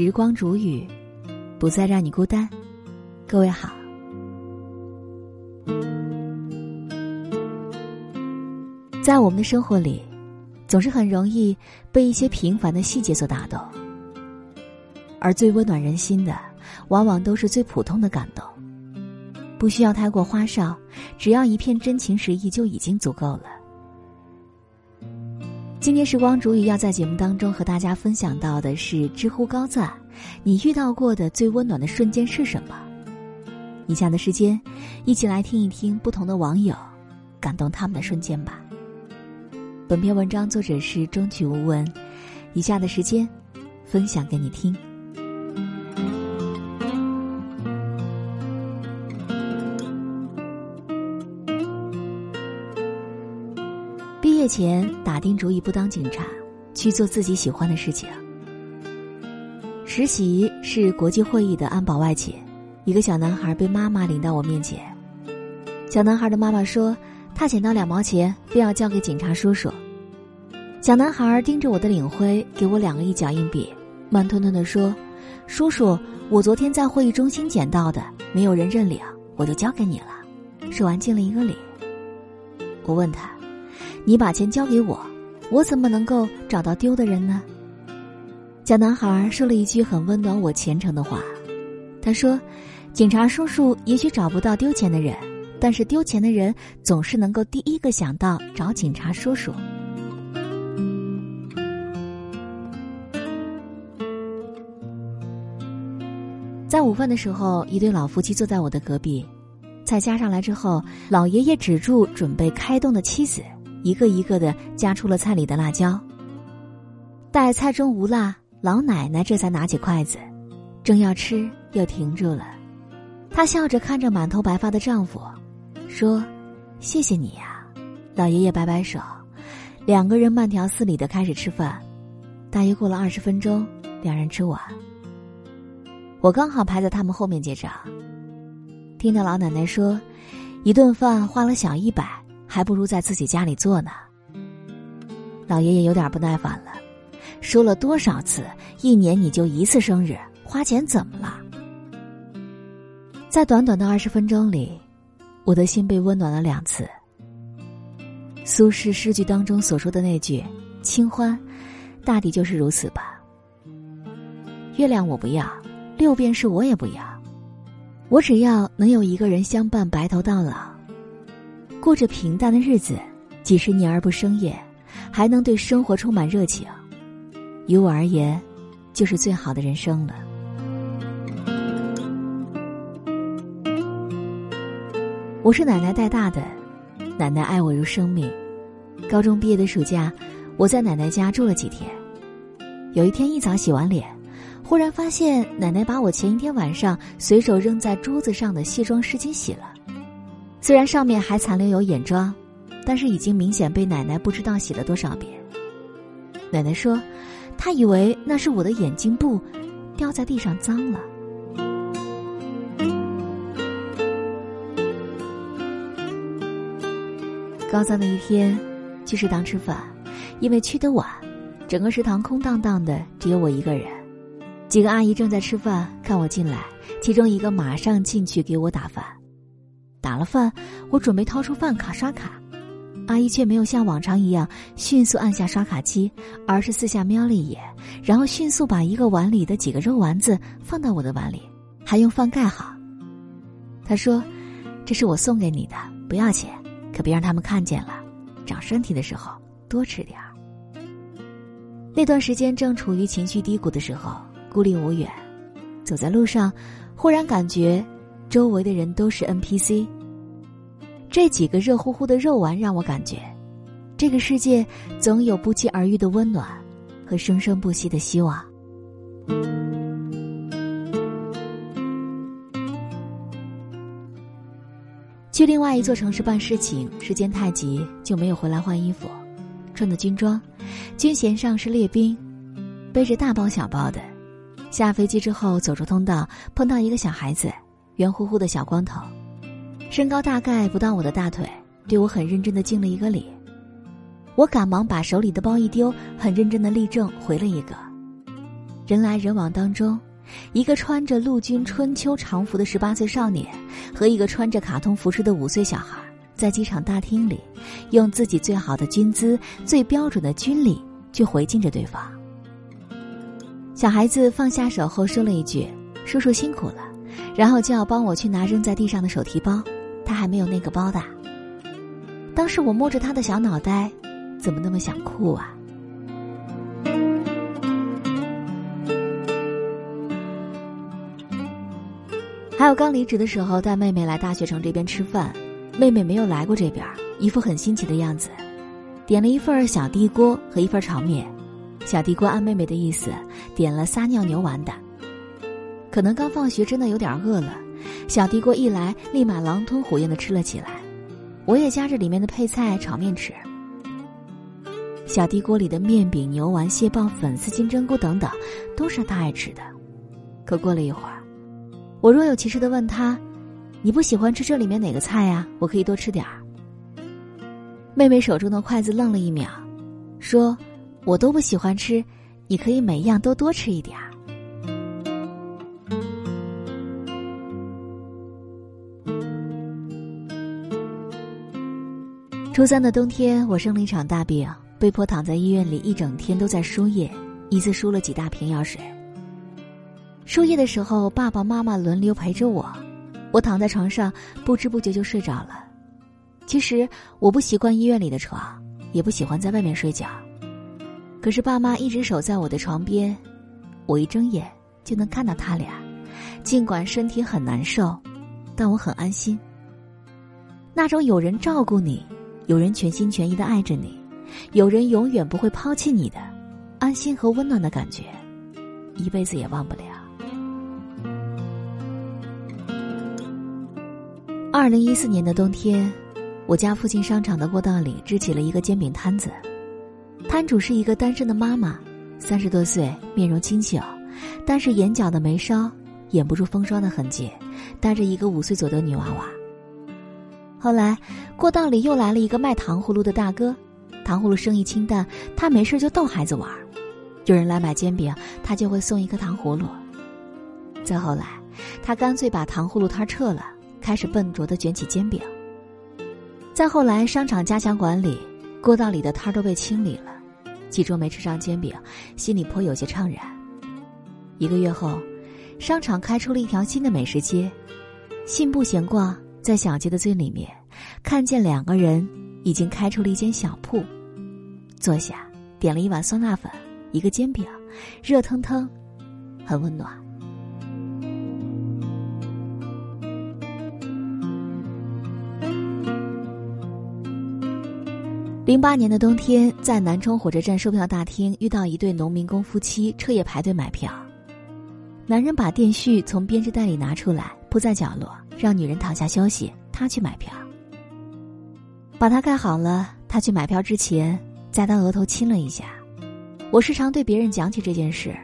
时光煮雨，不再让你孤单。各位好。在我们的生活里，总是很容易被一些平凡的细节所打动，而最温暖人心的，往往都是最普通的感动。不需要太过花哨，只要一片真情实意就已经足够了。今天时光煮雨要在节目当中和大家分享到的是知乎高赞，你遇到过的最温暖的瞬间是什么？以下的时间，一起来听一听不同的网友感动他们的瞬间吧。本篇文章作者是中曲无闻，以下的时间分享给你听。前打定主意不当警察，去做自己喜欢的事情。实习是国际会议的安保外勤，一个小男孩被妈妈领到我面前。小男孩的妈妈说，他捡到两毛钱，非要交给警察叔叔。小男孩盯着我的领徽，给我两个一角硬币，慢吞吞的说：“叔叔，我昨天在会议中心捡到的，没有人认领，我就交给你了。”说完敬了一个礼。我问他。你把钱交给我，我怎么能够找到丢的人呢？小男孩说了一句很温暖我虔诚的话，他说：“警察叔叔也许找不到丢钱的人，但是丢钱的人总是能够第一个想到找警察叔叔。”在午饭的时候，一对老夫妻坐在我的隔壁，菜夹上来之后，老爷爷指住准备开动的妻子。一个一个的夹出了菜里的辣椒。待菜中无辣，老奶奶这才拿起筷子，正要吃，又停住了。她笑着看着满头白发的丈夫，说：“谢谢你呀。”老爷爷摆摆手，两个人慢条斯理的开始吃饭。大约过了二十分钟，两人吃完，我刚好排在他们后面结账。听到老奶奶说：“一顿饭花了小一百。”还不如在自己家里做呢。老爷爷有点不耐烦了，说了多少次，一年你就一次生日，花钱怎么了？在短短的二十分钟里，我的心被温暖了两次。苏轼诗句当中所说的那句“清欢”，大抵就是如此吧。月亮我不要，六便士我也不要，我只要能有一个人相伴白头到老。过着平淡的日子，几十年而不生厌，还能对生活充满热情，于我而言，就是最好的人生了。我是奶奶带大的，奶奶爱我如生命。高中毕业的暑假，我在奶奶家住了几天。有一天一早洗完脸，忽然发现奶奶把我前一天晚上随手扔在桌子上的卸妆湿巾洗了。虽然上面还残留有眼妆，但是已经明显被奶奶不知道洗了多少遍。奶奶说，她以为那是我的眼镜布，掉在地上脏了。高三的一天，去食堂吃饭，因为去的晚，整个食堂空荡荡的，只有我一个人。几个阿姨正在吃饭，看我进来，其中一个马上进去给我打饭。打了饭，我准备掏出饭卡刷卡，阿姨却没有像往常一样迅速按下刷卡机，而是四下瞄了一眼，然后迅速把一个碗里的几个肉丸子放到我的碗里，还用饭盖好。她说：“这是我送给你的，不要钱，可别让他们看见了。长身体的时候多吃点儿。”那段时间正处于情绪低谷的时候，孤立无援，走在路上，忽然感觉。周围的人都是 NPC。这几个热乎乎的肉丸让我感觉，这个世界总有不期而遇的温暖和生生不息的希望。去另外一座城市办事情，时间太急，就没有回来换衣服，穿的军装，军衔上是列兵，背着大包小包的，下飞机之后走出通道，碰到一个小孩子。圆乎乎的小光头，身高大概不到我的大腿，对我很认真的敬了一个礼。我赶忙把手里的包一丢，很认真的立正回了一个。人来人往当中，一个穿着陆军春秋常服的十八岁少年，和一个穿着卡通服饰的五岁小孩，在机场大厅里，用自己最好的军姿、最标准的军礼去回敬着对方。小孩子放下手后说了一句：“叔叔辛苦了。”然后就要帮我去拿扔在地上的手提包，他还没有那个包的。当时我摸着他的小脑袋，怎么那么想哭啊？还有刚离职的时候带妹妹来大学城这边吃饭，妹妹没有来过这边，一副很新奇的样子，点了一份小地锅和一份炒面，小地锅按妹妹的意思点了撒尿牛丸的。可能刚放学真的有点饿了，小地锅一来立马狼吞虎咽的吃了起来，我也夹着里面的配菜炒面吃。小地锅里的面饼、牛丸、蟹棒、粉丝、金针菇等等，都是他爱吃的。可过了一会儿，我若有其事的问他：“你不喜欢吃这里面哪个菜呀？我可以多吃点儿。”妹妹手中的筷子愣了一秒，说：“我都不喜欢吃，你可以每样都多吃一点。”初三的冬天，我生了一场大病，被迫躺在医院里一整天都在输液，一次输了几大瓶药水。输液的时候，爸爸妈妈轮流陪着我，我躺在床上，不知不觉就睡着了。其实我不习惯医院里的床，也不喜欢在外面睡觉，可是爸妈一直守在我的床边，我一睁眼就能看到他俩。尽管身体很难受，但我很安心。那种有人照顾你。有人全心全意的爱着你，有人永远不会抛弃你的安心和温暖的感觉，一辈子也忘不了。二零一四年的冬天，我家附近商场的过道里支起了一个煎饼摊子，摊主是一个单身的妈妈，三十多岁，面容清秀，但是眼角的眉梢掩不住风霜的痕迹，带着一个五岁左右的女娃娃。后来，过道里又来了一个卖糖葫芦的大哥，糖葫芦生意清淡，他没事就逗孩子玩有人来买煎饼，他就会送一颗糖葫芦。再后来，他干脆把糖葫芦摊撤了，开始笨拙的卷起煎饼。再后来，商场加强管理，过道里的摊都被清理了，几桌没吃上煎饼，心里颇有些怅然。一个月后，商场开出了一条新的美食街，信步闲逛。在小街的最里面，看见两个人已经开出了一间小铺，坐下，点了一碗酸辣粉，一个煎饼，热腾腾，很温暖。零八年的冬天，在南充火车站售票大厅遇到一对农民工夫妻，彻夜排队买票。男人把电絮从编织袋里拿出来，铺在角落。让女人躺下休息，他去买票。把他盖好了，他去买票之前，在他额头亲了一下。我时常对别人讲起这件事，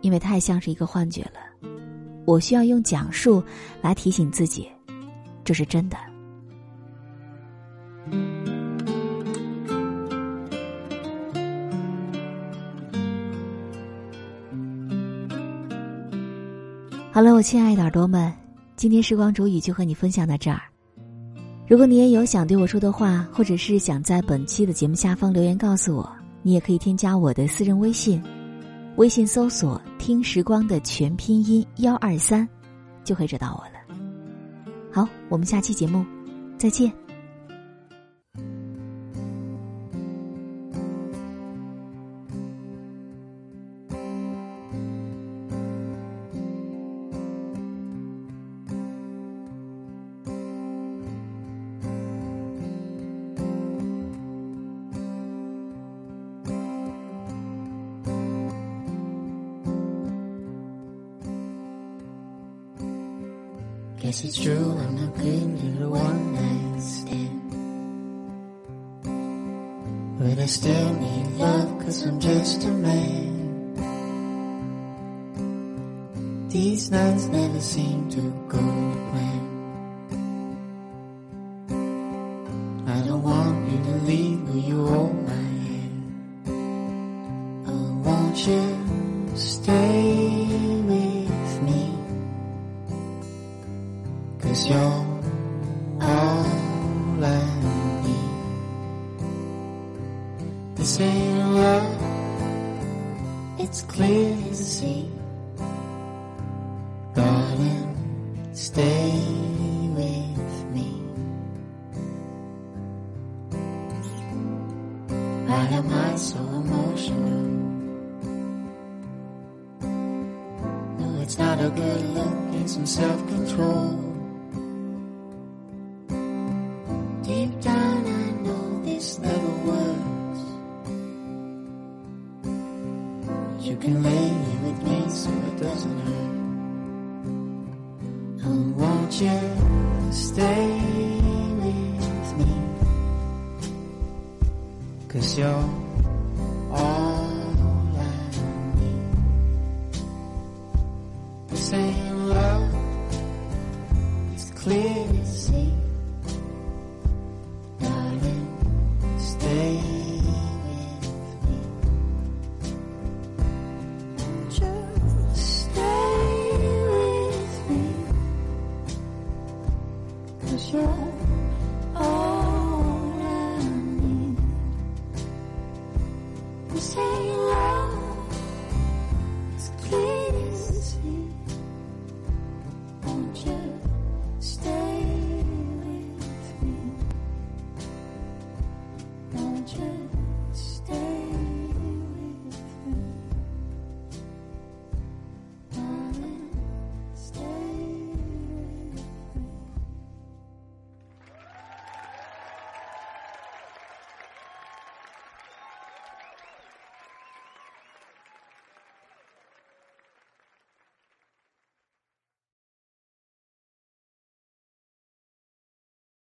因为太像是一个幻觉了。我需要用讲述来提醒自己，这是真的。好了，我亲爱的耳朵们。今天时光煮雨就和你分享到这儿。如果你也有想对我说的话，或者是想在本期的节目下方留言告诉我，你也可以添加我的私人微信，微信搜索“听时光”的全拼音幺二三，就会找到我了。好，我们下期节目再见。Guess it's true, I'm not good at a one night stand. But I still need love, cause I'm just a man. These nights never seem to go It's clear to see. Darling, stay with me. Why am I so emotional? No, it's not a good look, need some self control. 些